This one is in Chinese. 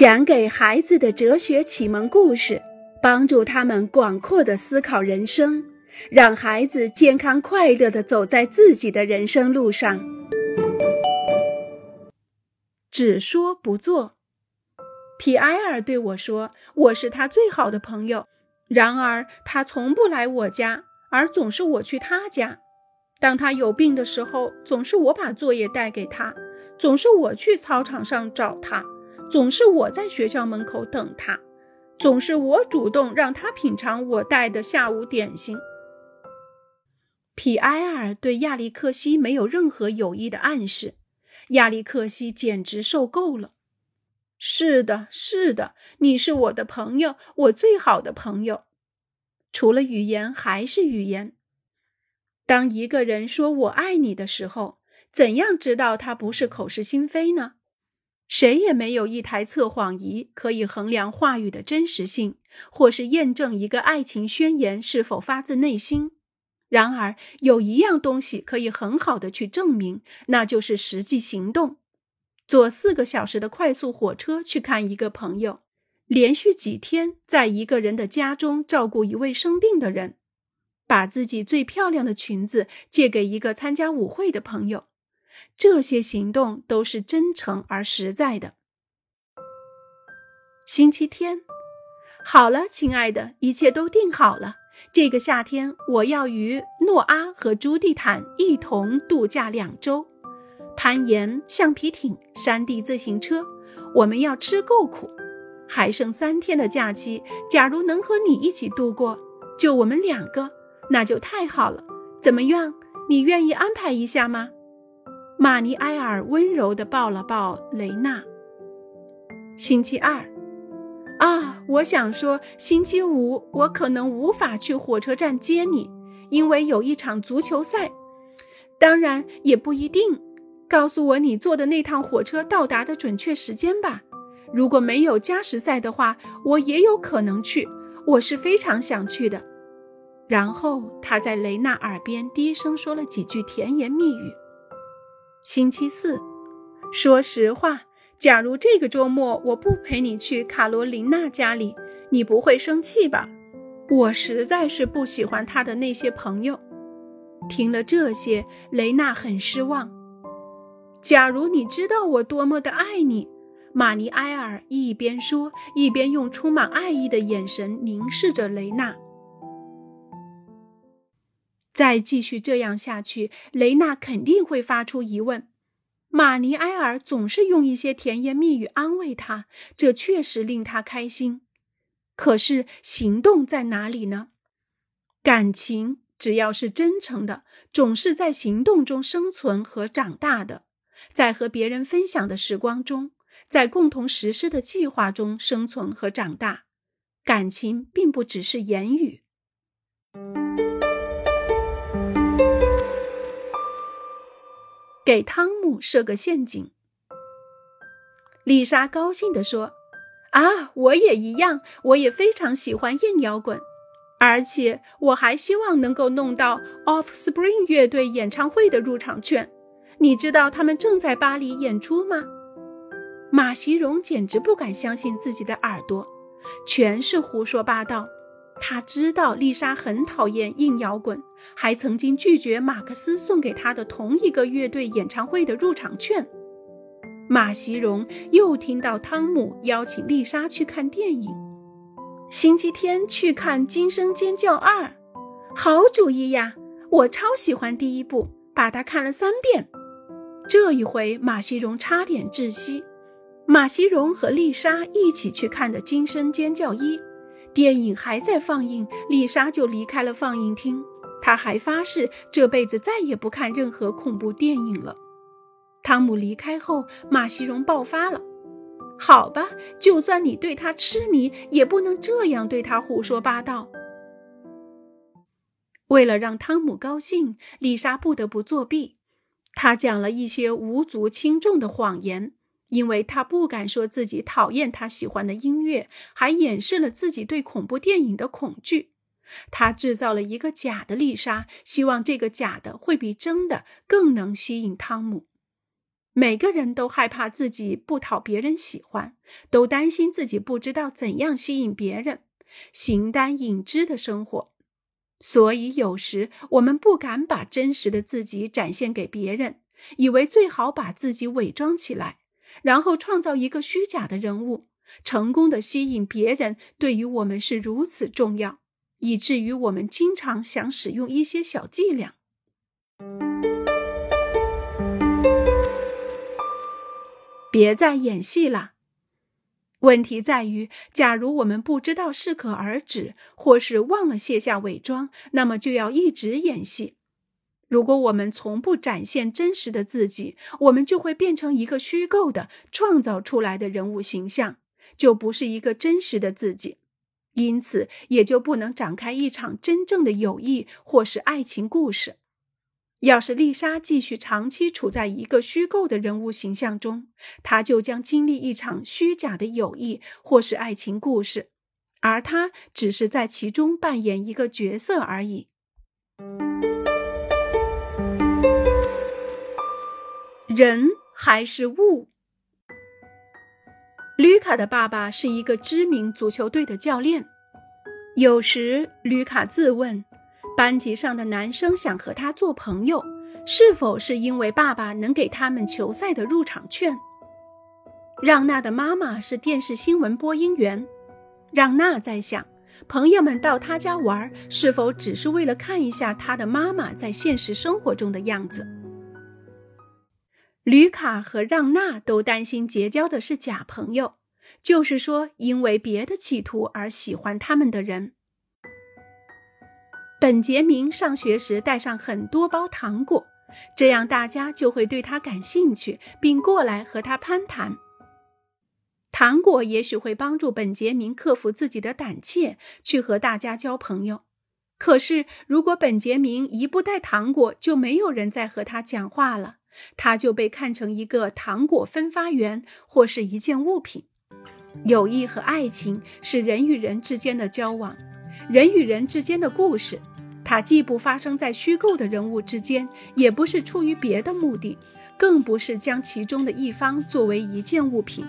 讲给孩子的哲学启蒙故事，帮助他们广阔的思考人生，让孩子健康快乐的走在自己的人生路上。只说不做。皮埃尔对我说：“我是他最好的朋友，然而他从不来我家，而总是我去他家。当他有病的时候，总是我把作业带给他，总是我去操场上找他。”总是我在学校门口等他，总是我主动让他品尝我带的下午点心。皮埃尔对亚历克西没有任何有益的暗示，亚历克西简直受够了。是的，是的，你是我的朋友，我最好的朋友。除了语言，还是语言。当一个人说我爱你的时候，怎样知道他不是口是心非呢？谁也没有一台测谎仪可以衡量话语的真实性，或是验证一个爱情宣言是否发自内心。然而，有一样东西可以很好的去证明，那就是实际行动。坐四个小时的快速火车去看一个朋友，连续几天在一个人的家中照顾一位生病的人，把自己最漂亮的裙子借给一个参加舞会的朋友。这些行动都是真诚而实在的。星期天，好了，亲爱的，一切都定好了。这个夏天，我要与诺阿和朱蒂坦一同度假两周，攀岩、橡皮艇、山地自行车。我们要吃够苦。还剩三天的假期，假如能和你一起度过，就我们两个，那就太好了。怎么样？你愿意安排一下吗？玛尼埃尔温柔地抱了抱雷娜。星期二，啊，我想说，星期五我可能无法去火车站接你，因为有一场足球赛。当然也不一定。告诉我你坐的那趟火车到达的准确时间吧。如果没有加时赛的话，我也有可能去。我是非常想去的。然后他在雷娜耳边低声说了几句甜言蜜语。星期四，说实话，假如这个周末我不陪你去卡罗琳娜家里，你不会生气吧？我实在是不喜欢她的那些朋友。听了这些，雷娜很失望。假如你知道我多么的爱你，玛尼埃尔一边说，一边用充满爱意的眼神凝视着雷娜。再继续这样下去，雷娜肯定会发出疑问。玛尼埃尔总是用一些甜言蜜语安慰她，这确实令她开心。可是行动在哪里呢？感情只要是真诚的，总是在行动中生存和长大的，在和别人分享的时光中，在共同实施的计划中生存和长大。感情并不只是言语。给汤姆设个陷阱。丽莎高兴地说：“啊，我也一样，我也非常喜欢硬摇滚，而且我还希望能够弄到 Offspring 乐队演唱会的入场券。你知道他们正在巴黎演出吗？”马西荣简直不敢相信自己的耳朵，全是胡说八道。他知道丽莎很讨厌硬摇滚，还曾经拒绝马克思送给他的同一个乐队演唱会的入场券。马西荣又听到汤姆邀请丽莎去看电影，星期天去看《惊声尖叫二》，好主意呀！我超喜欢第一部，把它看了三遍。这一回马西荣差点窒息。马西荣和丽莎一起去看的《惊声尖叫一》。电影还在放映，丽莎就离开了放映厅。她还发誓这辈子再也不看任何恐怖电影了。汤姆离开后，马西荣爆发了：“好吧，就算你对他痴迷，也不能这样对他胡说八道。”为了让汤姆高兴，丽莎不得不作弊。她讲了一些无足轻重的谎言。因为他不敢说自己讨厌他喜欢的音乐，还掩饰了自己对恐怖电影的恐惧。他制造了一个假的丽莎，希望这个假的会比真的更能吸引汤姆。每个人都害怕自己不讨别人喜欢，都担心自己不知道怎样吸引别人，形单影只的生活。所以有时我们不敢把真实的自己展现给别人，以为最好把自己伪装起来，然后创造一个虚假的人物，成功的吸引别人。对于我们是如此重要，以至于我们经常想使用一些小伎俩。别再演戏了。问题在于，假如我们不知道适可而止，或是忘了卸下伪装，那么就要一直演戏。如果我们从不展现真实的自己，我们就会变成一个虚构的、创造出来的人物形象，就不是一个真实的自己，因此也就不能展开一场真正的友谊或是爱情故事。要是丽莎继续长期处在一个虚构的人物形象中，她就将经历一场虚假的友谊或是爱情故事，而她只是在其中扮演一个角色而已。人还是物？吕卡的爸爸是一个知名足球队的教练，有时吕卡自问。班级上的男生想和他做朋友，是否是因为爸爸能给他们球赛的入场券？让娜的妈妈是电视新闻播音员，让娜在想，朋友们到他家玩，是否只是为了看一下他的妈妈在现实生活中的样子？吕卡和让娜都担心结交的是假朋友，就是说，因为别的企图而喜欢他们的人。本杰明上学时带上很多包糖果，这样大家就会对他感兴趣，并过来和他攀谈。糖果也许会帮助本杰明克服自己的胆怯，去和大家交朋友。可是，如果本杰明一不带糖果，就没有人再和他讲话了，它就被看成一个糖果分发员或是一件物品。友谊和爱情是人与人之间的交往，人与人之间的故事。它既不发生在虚构的人物之间，也不是出于别的目的，更不是将其中的一方作为一件物品。